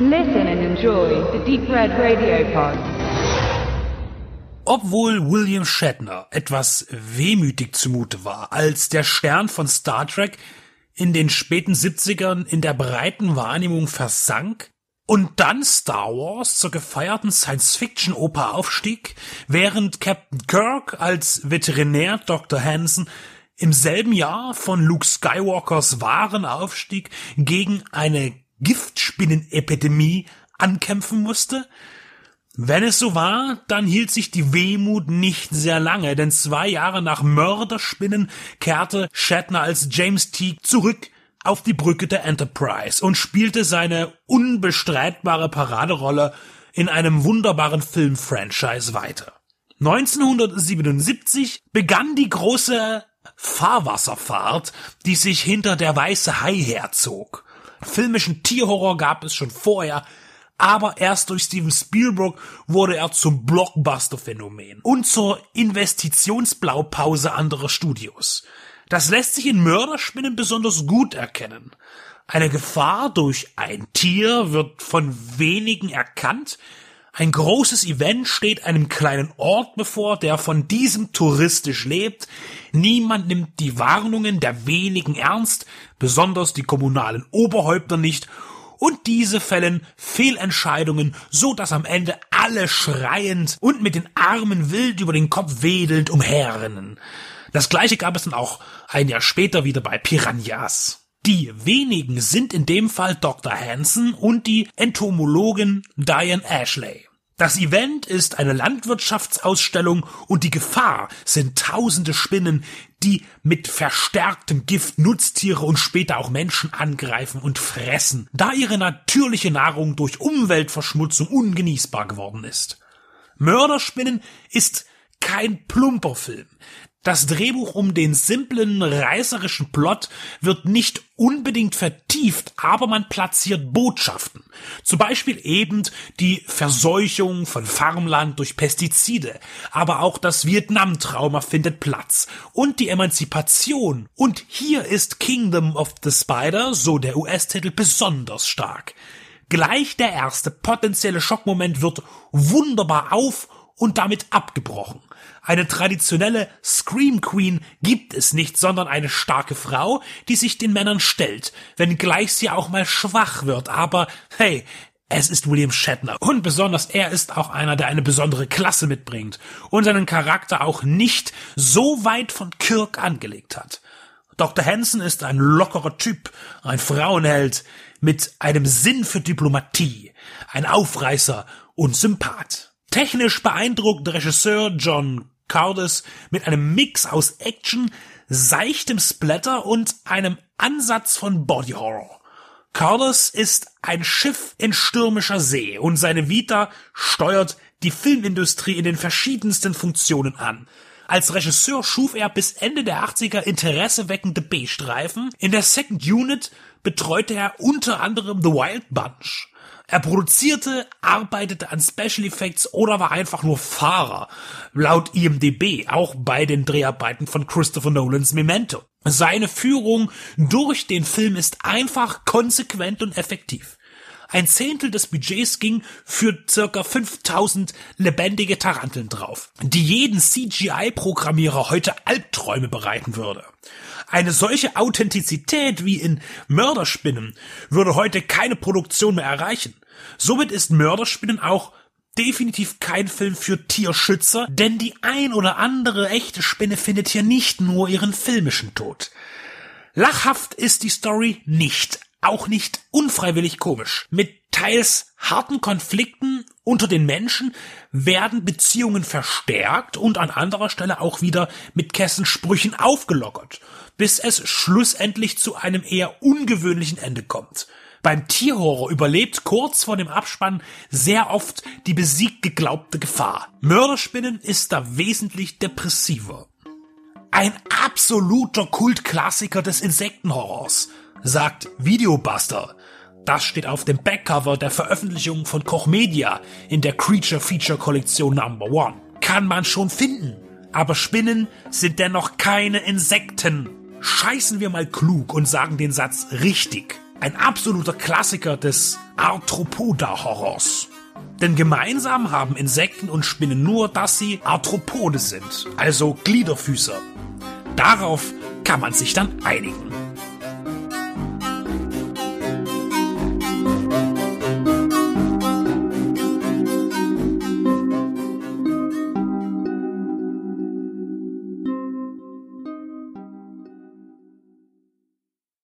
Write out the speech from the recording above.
Listen and enjoy the Deep Red Radio Pod. Obwohl William Shatner etwas wehmütig zumute war, als der Stern von Star Trek in den späten 70ern in der breiten Wahrnehmung versank und dann Star Wars zur gefeierten Science-Fiction-Oper aufstieg, während Captain Kirk als Veterinär Dr. Hansen im selben Jahr von Luke Skywalkers wahren Aufstieg gegen eine Giftspinnenepidemie ankämpfen musste? Wenn es so war, dann hielt sich die Wehmut nicht sehr lange, denn zwei Jahre nach Mörderspinnen kehrte Shatner als James Teague zurück auf die Brücke der Enterprise und spielte seine unbestreitbare Paraderolle in einem wunderbaren Filmfranchise weiter. 1977 begann die große Fahrwasserfahrt, die sich hinter der weiße Hai herzog. Filmischen Tierhorror gab es schon vorher, aber erst durch Steven Spielberg wurde er zum Blockbuster-Phänomen und zur Investitionsblaupause anderer Studios. Das lässt sich in Mörderspinnen besonders gut erkennen. Eine Gefahr durch ein Tier wird von wenigen erkannt, ein großes Event steht einem kleinen Ort bevor, der von diesem touristisch lebt. Niemand nimmt die Warnungen der wenigen ernst, besonders die kommunalen Oberhäupter nicht, und diese fällen Fehlentscheidungen, so dass am Ende alle schreiend und mit den Armen wild über den Kopf wedelnd umherrennen. Das gleiche gab es dann auch ein Jahr später wieder bei Piranhas. Die wenigen sind in dem Fall Dr. Hansen und die Entomologin Diane Ashley. Das Event ist eine Landwirtschaftsausstellung und die Gefahr sind tausende Spinnen, die mit verstärktem Gift Nutztiere und später auch Menschen angreifen und fressen, da ihre natürliche Nahrung durch Umweltverschmutzung ungenießbar geworden ist. Mörderspinnen ist kein plumper Film. Das Drehbuch um den simplen, reißerischen Plot wird nicht unbedingt vertieft, aber man platziert Botschaften. Zum Beispiel eben die Verseuchung von Farmland durch Pestizide, aber auch das Vietnam-Trauma findet Platz und die Emanzipation. Und hier ist Kingdom of the Spider, so der US-Titel, besonders stark. Gleich der erste potenzielle Schockmoment wird wunderbar auf und damit abgebrochen. Eine traditionelle Scream Queen gibt es nicht, sondern eine starke Frau, die sich den Männern stellt, wenngleich sie auch mal schwach wird, aber hey, es ist William Shatner. Und besonders er ist auch einer, der eine besondere Klasse mitbringt und seinen Charakter auch nicht so weit von Kirk angelegt hat. Dr. Hansen ist ein lockerer Typ, ein Frauenheld mit einem Sinn für Diplomatie, ein Aufreißer und Sympath. Technisch beeindruckt Regisseur John Curtis mit einem Mix aus Action, seichtem Splatter und einem Ansatz von Body Horror. Curtis ist ein Schiff in stürmischer See und seine Vita steuert die Filmindustrie in den verschiedensten Funktionen an. Als Regisseur schuf er bis Ende der 80er interesseweckende B-Streifen. In der Second Unit betreute er unter anderem The Wild Bunch. Er produzierte, arbeitete an Special Effects oder war einfach nur Fahrer, laut IMDB, auch bei den Dreharbeiten von Christopher Nolans Memento. Seine Führung durch den Film ist einfach konsequent und effektiv. Ein Zehntel des Budgets ging für circa 5000 lebendige Taranteln drauf, die jeden CGI-Programmierer heute Albträume bereiten würde. Eine solche Authentizität wie in Mörderspinnen würde heute keine Produktion mehr erreichen. Somit ist Mörderspinnen auch definitiv kein Film für Tierschützer, denn die ein oder andere echte Spinne findet hier nicht nur ihren filmischen Tod. Lachhaft ist die Story nicht, auch nicht unfreiwillig komisch. Mit teils harten Konflikten unter den Menschen werden Beziehungen verstärkt und an anderer Stelle auch wieder mit Kessensprüchen aufgelockert, bis es schlussendlich zu einem eher ungewöhnlichen Ende kommt. Beim Tierhorror überlebt kurz vor dem Abspann sehr oft die besiegt geglaubte Gefahr. Mörderspinnen ist da wesentlich depressiver. Ein absoluter Kultklassiker des Insektenhorrors, sagt Videobuster. Das steht auf dem Backcover der Veröffentlichung von Koch Media in der Creature Feature Kollektion Number One. Kann man schon finden. Aber Spinnen sind dennoch keine Insekten. Scheißen wir mal klug und sagen den Satz richtig. ein absoluter Klassiker des Arthropoda-Horrors. Denn gemeinsam haben Insekten und Spinnen nur, dass sie Arthropode sind, also Gliederfüßer. Darauf kann man sich dann einigen.